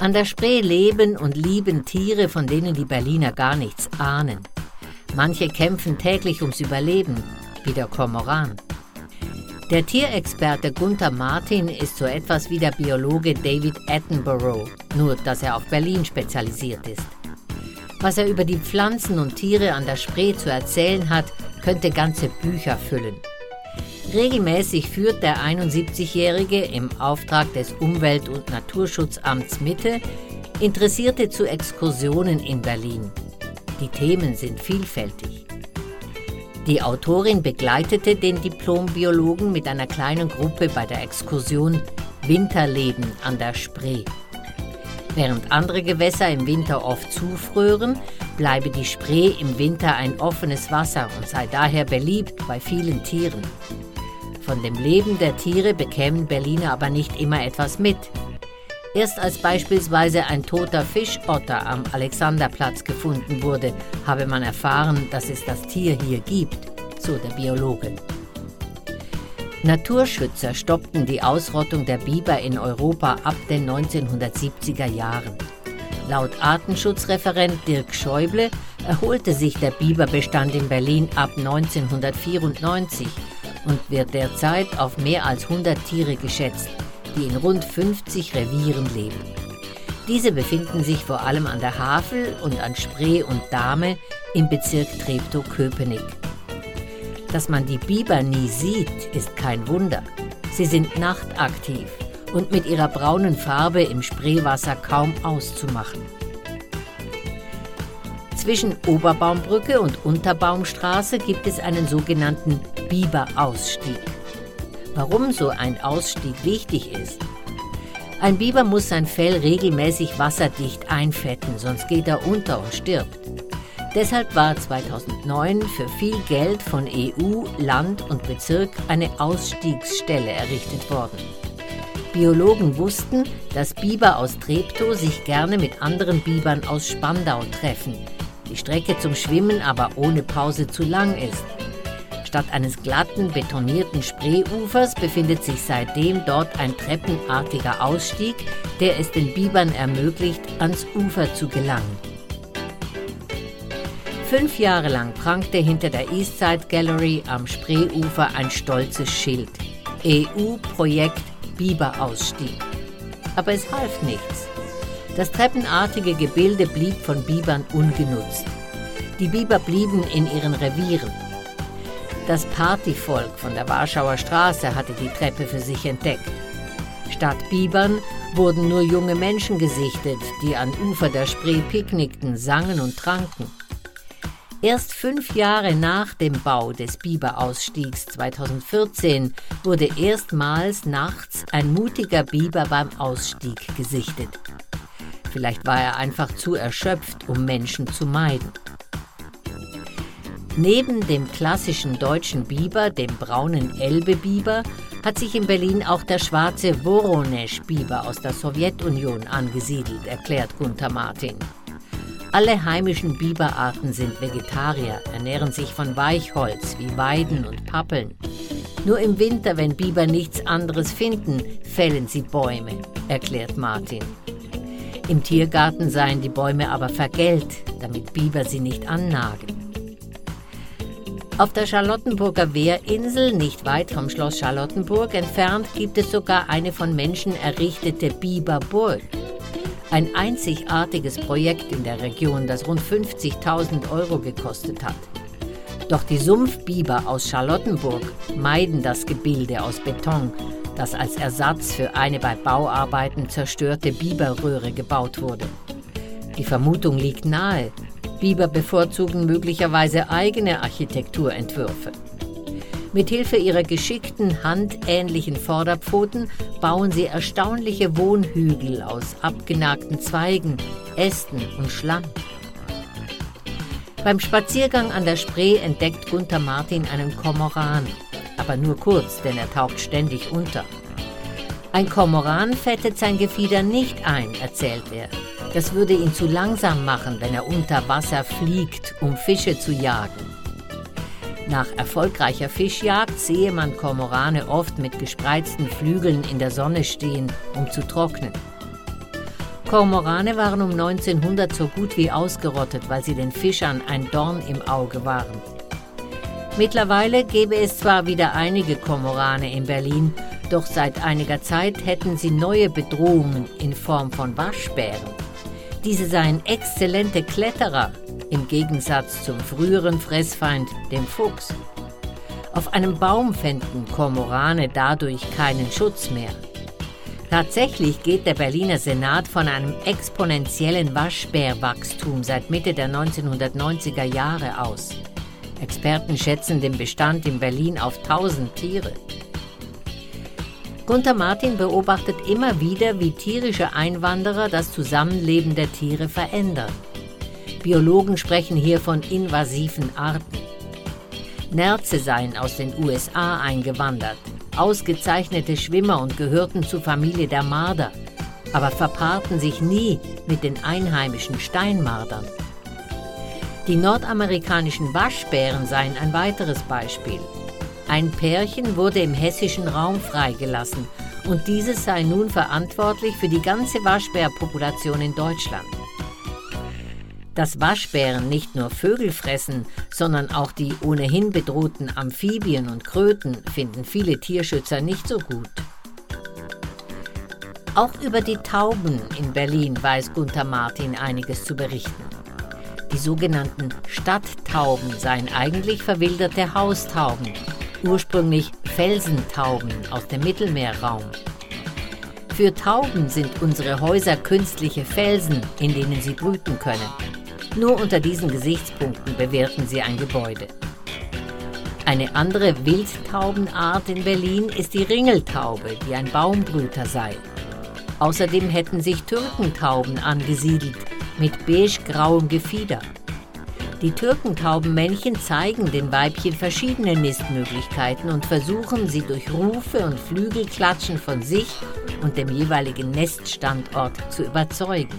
An der Spree leben und lieben Tiere, von denen die Berliner gar nichts ahnen. Manche kämpfen täglich ums Überleben, wie der Kormoran. Der Tierexperte Gunther Martin ist so etwas wie der Biologe David Attenborough, nur dass er auf Berlin spezialisiert ist. Was er über die Pflanzen und Tiere an der Spree zu erzählen hat, könnte ganze Bücher füllen. Regelmäßig führt der 71-Jährige im Auftrag des Umwelt- und Naturschutzamts Mitte Interessierte zu Exkursionen in Berlin. Die Themen sind vielfältig. Die Autorin begleitete den Diplombiologen mit einer kleinen Gruppe bei der Exkursion Winterleben an der Spree. Während andere Gewässer im Winter oft zufrören, bleibe die Spree im Winter ein offenes Wasser und sei daher beliebt bei vielen Tieren. Von dem Leben der Tiere bekämen Berliner aber nicht immer etwas mit. Erst als beispielsweise ein toter Fischotter am Alexanderplatz gefunden wurde, habe man erfahren, dass es das Tier hier gibt, so der Biologe. Naturschützer stoppten die Ausrottung der Biber in Europa ab den 1970er Jahren. Laut Artenschutzreferent Dirk Schäuble erholte sich der Biberbestand in Berlin ab 1994 und wird derzeit auf mehr als 100 Tiere geschätzt, die in rund 50 Revieren leben. Diese befinden sich vor allem an der Havel und an Spree und Dahme im Bezirk Treptow-Köpenick. Dass man die Biber nie sieht, ist kein Wunder. Sie sind nachtaktiv und mit ihrer braunen Farbe im Spreewasser kaum auszumachen. Zwischen Oberbaumbrücke und Unterbaumstraße gibt es einen sogenannten Biberausstieg. Warum so ein Ausstieg wichtig ist? Ein Biber muss sein Fell regelmäßig wasserdicht einfetten, sonst geht er unter und stirbt. Deshalb war 2009 für viel Geld von EU, Land und Bezirk eine Ausstiegsstelle errichtet worden. Biologen wussten, dass Biber aus Treptow sich gerne mit anderen Bibern aus Spandau treffen, die Strecke zum Schwimmen aber ohne Pause zu lang ist. Statt eines glatten, betonierten Spreeufers befindet sich seitdem dort ein treppenartiger Ausstieg, der es den Bibern ermöglicht, ans Ufer zu gelangen. Fünf Jahre lang prangte hinter der Eastside Gallery am Spreeufer ein stolzes Schild. EU-Projekt Biberausstieg. Aber es half nichts. Das treppenartige Gebilde blieb von Bibern ungenutzt. Die Biber blieben in ihren Revieren. Das Partyvolk von der Warschauer Straße hatte die Treppe für sich entdeckt. Statt Bibern wurden nur junge Menschen gesichtet, die an Ufer der Spree picknickten, sangen und tranken. Erst fünf Jahre nach dem Bau des Biberausstiegs 2014 wurde erstmals nachts ein mutiger Biber beim Ausstieg gesichtet. Vielleicht war er einfach zu erschöpft, um Menschen zu meiden. Neben dem klassischen deutschen Biber, dem braunen Elbe-Biber, hat sich in Berlin auch der schwarze Woronesch-Biber aus der Sowjetunion angesiedelt, erklärt Gunther Martin. Alle heimischen Biberarten sind Vegetarier, ernähren sich von Weichholz wie Weiden und Pappeln. Nur im Winter, wenn Biber nichts anderes finden, fällen sie Bäume, erklärt Martin. Im Tiergarten seien die Bäume aber vergällt, damit Biber sie nicht annagen. Auf der Charlottenburger Wehrinsel, nicht weit vom Schloss Charlottenburg entfernt, gibt es sogar eine von Menschen errichtete Biberburg. Ein einzigartiges Projekt in der Region, das rund 50.000 Euro gekostet hat. Doch die Sumpfbiber aus Charlottenburg meiden das Gebilde aus Beton, das als Ersatz für eine bei Bauarbeiten zerstörte Biberröhre gebaut wurde. Die Vermutung liegt nahe, Biber bevorzugen möglicherweise eigene Architekturentwürfe. Mithilfe ihrer geschickten, handähnlichen Vorderpfoten bauen sie erstaunliche Wohnhügel aus abgenagten Zweigen, Ästen und Schlamm. Beim Spaziergang an der Spree entdeckt Gunther Martin einen Kormoran, aber nur kurz, denn er taucht ständig unter. Ein Kormoran fettet sein Gefieder nicht ein, erzählt er. Das würde ihn zu langsam machen, wenn er unter Wasser fliegt, um Fische zu jagen. Nach erfolgreicher Fischjagd sehe man Kormorane oft mit gespreizten Flügeln in der Sonne stehen, um zu trocknen. Kormorane waren um 1900 so gut wie ausgerottet, weil sie den Fischern ein Dorn im Auge waren. Mittlerweile gäbe es zwar wieder einige Kormorane in Berlin, doch seit einiger Zeit hätten sie neue Bedrohungen in Form von Waschbären. Diese seien exzellente Kletterer, im Gegensatz zum früheren Fressfeind, dem Fuchs. Auf einem Baum fänden Kormorane dadurch keinen Schutz mehr. Tatsächlich geht der Berliner Senat von einem exponentiellen Waschbärwachstum seit Mitte der 1990er Jahre aus. Experten schätzen den Bestand in Berlin auf 1000 Tiere. Gunther Martin beobachtet immer wieder, wie tierische Einwanderer das Zusammenleben der Tiere verändern. Biologen sprechen hier von invasiven Arten. Nerze seien aus den USA eingewandert, ausgezeichnete Schwimmer und gehörten zur Familie der Marder, aber verpaarten sich nie mit den einheimischen Steinmardern. Die nordamerikanischen Waschbären seien ein weiteres Beispiel. Ein Pärchen wurde im hessischen Raum freigelassen und dieses sei nun verantwortlich für die ganze Waschbärpopulation in Deutschland. Dass Waschbären nicht nur Vögel fressen, sondern auch die ohnehin bedrohten Amphibien und Kröten finden viele Tierschützer nicht so gut. Auch über die Tauben in Berlin weiß Gunther Martin einiges zu berichten. Die sogenannten Stadttauben seien eigentlich verwilderte Haustauben, ursprünglich Felsentauben aus dem Mittelmeerraum. Für Tauben sind unsere Häuser künstliche Felsen, in denen sie brüten können. Nur unter diesen Gesichtspunkten bewerten sie ein Gebäude. Eine andere Wildtaubenart in Berlin ist die Ringeltaube, die ein Baumbrüter sei. Außerdem hätten sich Türkentauben angesiedelt mit beige-grauem Gefieder. Die Türkentaubenmännchen zeigen den Weibchen verschiedene Nistmöglichkeiten und versuchen sie durch Rufe und Flügelklatschen von sich und dem jeweiligen Neststandort zu überzeugen.